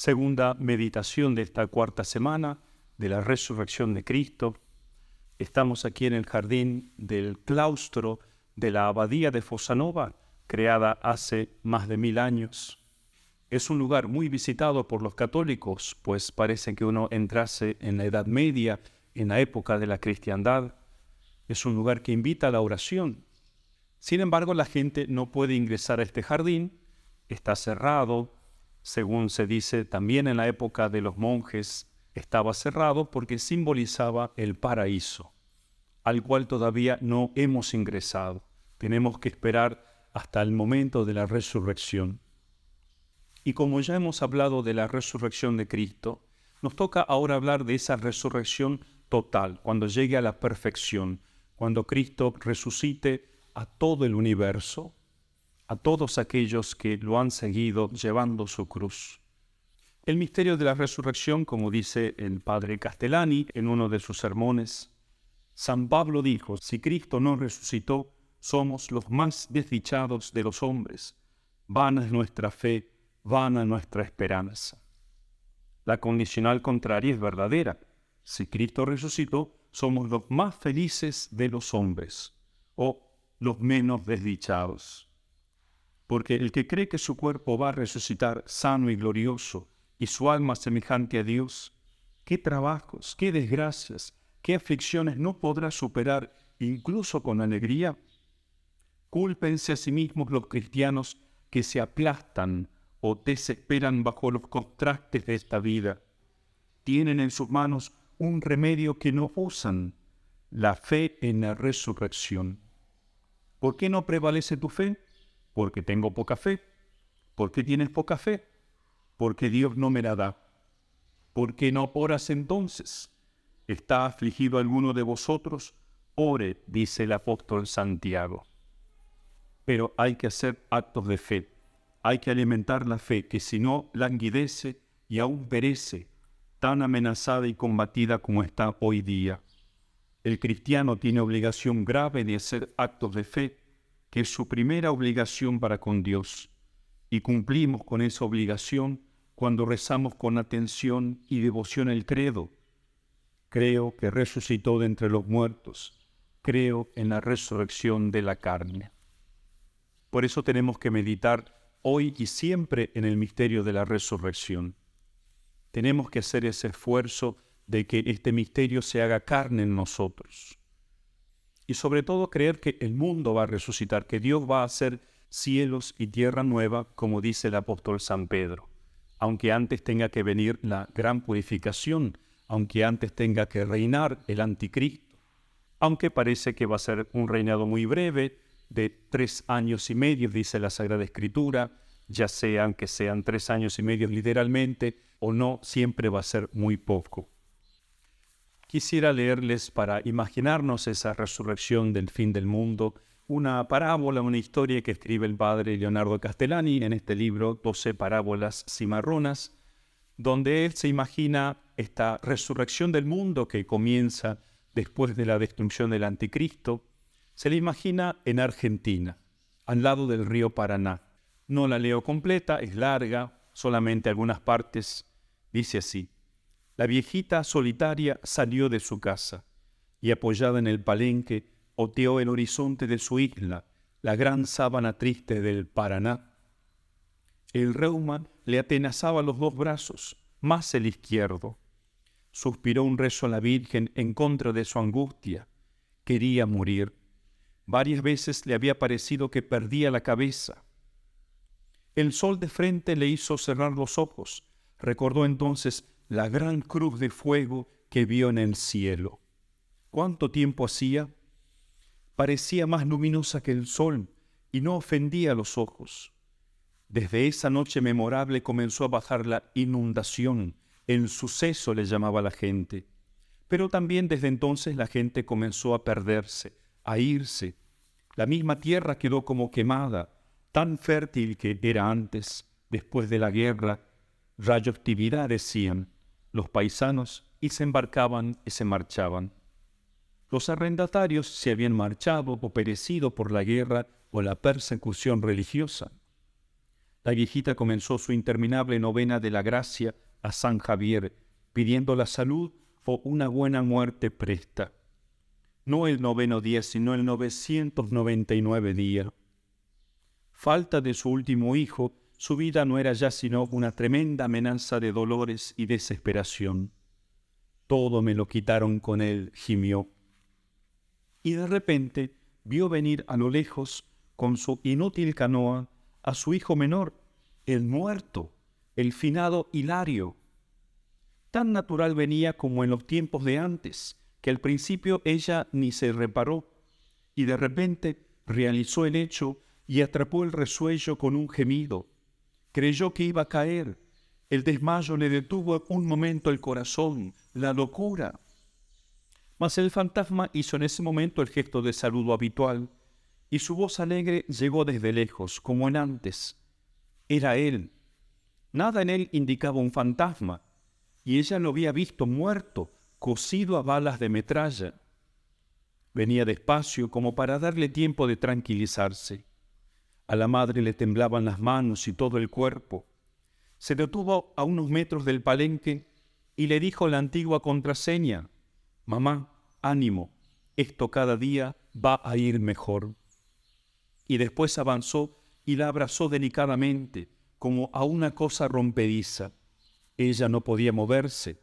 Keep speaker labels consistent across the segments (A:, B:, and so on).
A: segunda meditación de esta cuarta semana de la resurrección de Cristo. Estamos aquí en el jardín del claustro de la abadía de Fosanova, creada hace más de mil años. Es un lugar muy visitado por los católicos, pues parece que uno entrase en la Edad Media, en la época de la cristiandad. Es un lugar que invita a la oración. Sin embargo, la gente no puede ingresar a este jardín, está cerrado, según se dice también en la época de los monjes, estaba cerrado porque simbolizaba el paraíso, al cual todavía no hemos ingresado. Tenemos que esperar hasta el momento de la resurrección. Y como ya hemos hablado de la resurrección de Cristo, nos toca ahora hablar de esa resurrección total, cuando llegue a la perfección, cuando Cristo resucite a todo el universo, a todos aquellos que lo han seguido llevando su cruz. El misterio de la resurrección, como dice el padre Castellani en uno de sus sermones, San Pablo dijo, si Cristo no resucitó, somos los más desdichados de los hombres. Vana es nuestra fe, vana nuestra esperanza. La condicional contraria es verdadera. Si Cristo resucitó, somos los más felices de los hombres o los menos desdichados. Porque el que cree que su cuerpo va a resucitar sano y glorioso y su alma semejante a Dios, qué trabajos, qué desgracias, qué aflicciones no podrá superar incluso con alegría. Cúlpense a sí mismos los cristianos que se aplastan o desesperan bajo los contrastes de esta vida. Tienen en sus manos un remedio que no usan, la fe en la resurrección. ¿Por qué no prevalece tu fe? Porque tengo poca fe. ¿Por qué tienes poca fe? Porque Dios no me la da. ¿Por qué no oras entonces? ¿Está afligido alguno de vosotros? Ore, dice el apóstol Santiago pero hay que hacer actos de fe. Hay que alimentar la fe, que si no languidece y aún perece, tan amenazada y combatida como está hoy día. El cristiano tiene obligación grave de hacer actos de fe, que es su primera obligación para con Dios. Y cumplimos con esa obligación cuando rezamos con atención y devoción el credo. Creo que resucitó de entre los muertos. Creo en la resurrección de la carne. Por eso tenemos que meditar hoy y siempre en el misterio de la resurrección. Tenemos que hacer ese esfuerzo de que este misterio se haga carne en nosotros. Y sobre todo creer que el mundo va a resucitar, que Dios va a hacer cielos y tierra nueva, como dice el apóstol San Pedro. Aunque antes tenga que venir la gran purificación, aunque antes tenga que reinar el anticristo, aunque parece que va a ser un reinado muy breve, de tres años y medio, dice la Sagrada Escritura, ya sean que sean tres años y medio literalmente o no, siempre va a ser muy poco. Quisiera leerles para imaginarnos esa resurrección del fin del mundo, una parábola, una historia que escribe el padre Leonardo Castellani en este libro, 12 parábolas cimarronas, donde él se imagina esta resurrección del mundo que comienza después de la destrucción del anticristo, se le imagina en Argentina, al lado del río Paraná. No la leo completa, es larga, solamente algunas partes. Dice así, la viejita solitaria salió de su casa y apoyada en el palenque oteó el horizonte de su isla, la gran sábana triste del Paraná. El reuma le atenazaba los dos brazos, más el izquierdo. Suspiró un rezo a la Virgen en contra de su angustia. Quería morir. Varias veces le había parecido que perdía la cabeza. El sol de frente le hizo cerrar los ojos. Recordó entonces la gran cruz de fuego que vio en el cielo. ¿Cuánto tiempo hacía? Parecía más luminosa que el sol y no ofendía los ojos. Desde esa noche memorable comenzó a bajar la inundación, el suceso le llamaba la gente. Pero también desde entonces la gente comenzó a perderse, a irse. La misma tierra quedó como quemada, tan fértil que era antes, después de la guerra. Radioactividad decían los paisanos y se embarcaban y se marchaban. Los arrendatarios se habían marchado o perecido por la guerra o la persecución religiosa. La viejita comenzó su interminable novena de la gracia a San Javier, pidiendo la salud o una buena muerte presta. No el noveno día, sino el 999 día. Falta de su último hijo, su vida no era ya sino una tremenda amenaza de dolores y desesperación. Todo me lo quitaron con él, gimió. Y de repente vio venir a lo lejos, con su inútil canoa, a su hijo menor, el muerto, el finado Hilario. Tan natural venía como en los tiempos de antes, que al principio ella ni se reparó, y de repente realizó el hecho y atrapó el resuello con un gemido. Creyó que iba a caer. El desmayo le detuvo un momento el corazón, la locura. Mas el fantasma hizo en ese momento el gesto de saludo habitual, y su voz alegre llegó desde lejos, como en antes. Era él. Nada en él indicaba un fantasma, y ella lo había visto muerto, cosido a balas de metralla. Venía despacio como para darle tiempo de tranquilizarse. A la madre le temblaban las manos y todo el cuerpo. Se detuvo a unos metros del palenque y le dijo la antigua contraseña, Mamá, ánimo, esto cada día va a ir mejor. Y después avanzó y la abrazó delicadamente, como a una cosa rompediza. Ella no podía moverse.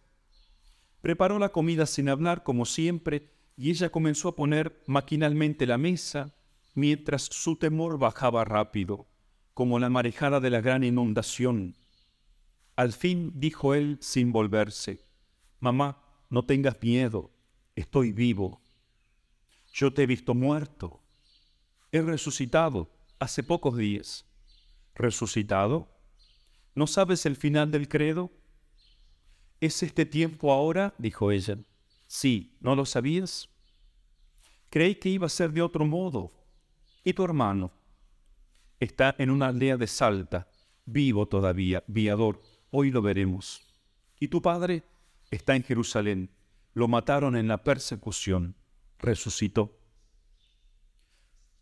A: Preparó la comida sin hablar, como siempre, y ella comenzó a poner maquinalmente la mesa, mientras su temor bajaba rápido, como la marejada de la gran inundación. Al fin dijo él sin volverse, Mamá, no tengas miedo, estoy vivo. Yo te he visto muerto. He resucitado hace pocos días. ¿Resucitado? ¿No sabes el final del credo? ¿Es este tiempo ahora? dijo ella. Sí, ¿no lo sabías? Creí que iba a ser de otro modo. ¿Y tu hermano? Está en una aldea de Salta, vivo todavía, viador. Hoy lo veremos. ¿Y tu padre? Está en Jerusalén. Lo mataron en la persecución. Resucitó.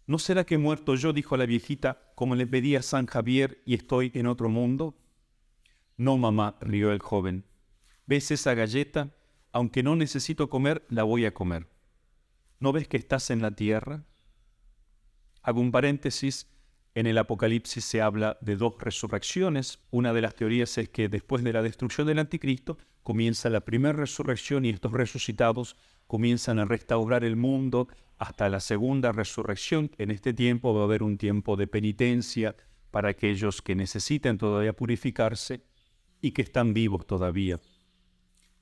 A: ¿No será que muerto yo, dijo la viejita, como le pedí a San Javier y estoy en otro mundo? No, mamá, rió el joven. ¿Ves esa galleta? Aunque no necesito comer, la voy a comer. ¿No ves que estás en la tierra? Hago un paréntesis. En el Apocalipsis se habla de dos resurrecciones. Una de las teorías es que después de la destrucción del anticristo comienza la primera resurrección y estos resucitados comienzan a restaurar el mundo hasta la segunda resurrección. En este tiempo va a haber un tiempo de penitencia para aquellos que necesiten todavía purificarse y que están vivos todavía.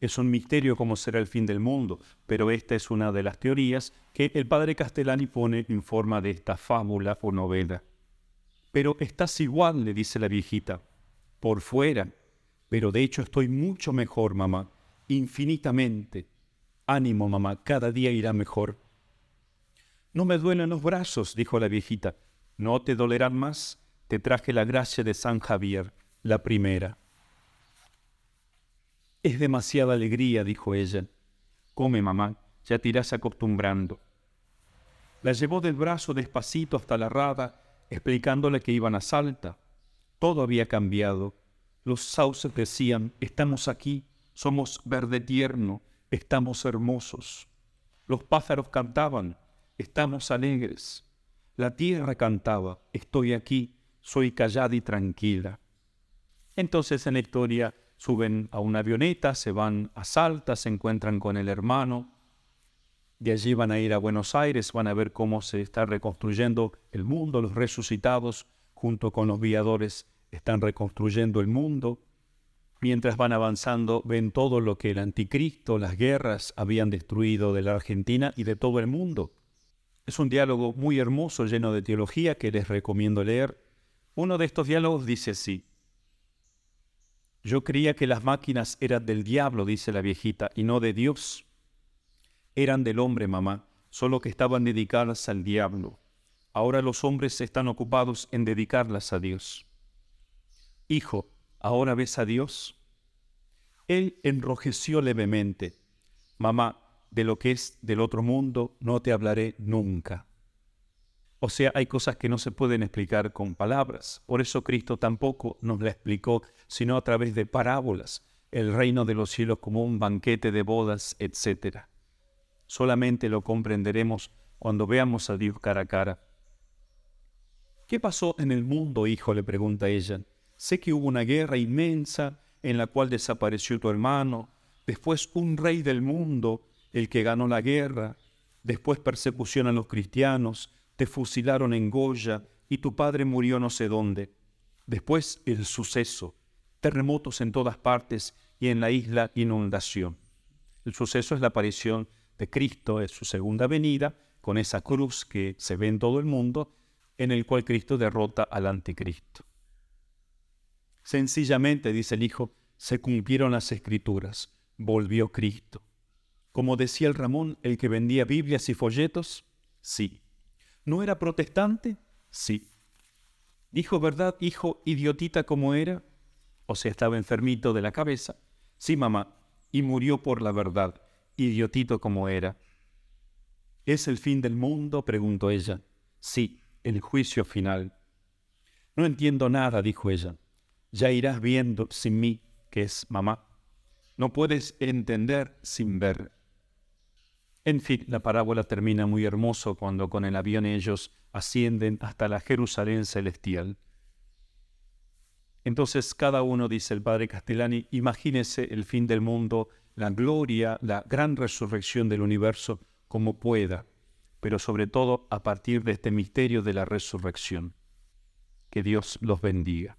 A: Es un misterio cómo será el fin del mundo, pero esta es una de las teorías que el padre Castellani pone en forma de esta fábula o novela. Pero estás igual, le dice la viejita, por fuera, pero de hecho estoy mucho mejor, mamá, infinitamente. Ánimo, mamá, cada día irá mejor. No me duelen los brazos, dijo la viejita. No te dolerán más. Te traje la gracia de San Javier, la primera. Es demasiada alegría, dijo ella. Come, mamá, ya te irás acostumbrando. La llevó del brazo despacito hasta la rada, explicándole que iban a Salta. Todo había cambiado. Los sauces decían, estamos aquí, somos verde tierno, estamos hermosos. Los pájaros cantaban, estamos alegres. La tierra cantaba, estoy aquí, soy callada y tranquila. Entonces en la historia suben a una avioneta, se van a Salta, se encuentran con el hermano, de allí van a ir a Buenos Aires, van a ver cómo se está reconstruyendo el mundo, los resucitados junto con los viadores están reconstruyendo el mundo. Mientras van avanzando, ven todo lo que el anticristo, las guerras habían destruido de la Argentina y de todo el mundo. Es un diálogo muy hermoso, lleno de teología, que les recomiendo leer. Uno de estos diálogos dice así, yo creía que las máquinas eran del diablo, dice la viejita, y no de Dios. Eran del hombre, mamá, solo que estaban dedicadas al diablo. Ahora los hombres están ocupados en dedicarlas a Dios. Hijo, ¿ahora ves a Dios? Él enrojeció levemente. Mamá, de lo que es del otro mundo no te hablaré nunca. O sea, hay cosas que no se pueden explicar con palabras. Por eso Cristo tampoco nos la explicó, sino a través de parábolas, el reino de los cielos como un banquete de bodas, etc. Solamente lo comprenderemos cuando veamos a Dios cara a cara. ¿Qué pasó en el mundo, hijo? le pregunta ella. Sé que hubo una guerra inmensa en la cual desapareció tu hermano, después un rey del mundo, el que ganó la guerra, después persecución a los cristianos, te fusilaron en Goya y tu padre murió no sé dónde. Después el suceso, terremotos en todas partes y en la isla inundación. El suceso es la aparición de Cristo en su segunda venida, con esa cruz que se ve en todo el mundo, en el cual Cristo derrota al anticristo. Sencillamente, dice el Hijo, se cumplieron las escrituras, volvió Cristo. Como decía el Ramón, el que vendía Biblias y folletos, sí. ¿No era protestante? Sí. ¿Dijo verdad, hijo idiotita como era? O sea, estaba enfermito de la cabeza. Sí, mamá, y murió por la verdad, idiotito como era. ¿Es el fin del mundo? preguntó ella. Sí, el juicio final. No entiendo nada, dijo ella. Ya irás viendo sin mí, que es mamá. No puedes entender sin ver. En fin, la parábola termina muy hermoso cuando con el avión ellos ascienden hasta la Jerusalén celestial. Entonces cada uno, dice el padre Castellani, imagínese el fin del mundo, la gloria, la gran resurrección del universo como pueda, pero sobre todo a partir de este misterio de la resurrección. Que Dios los bendiga.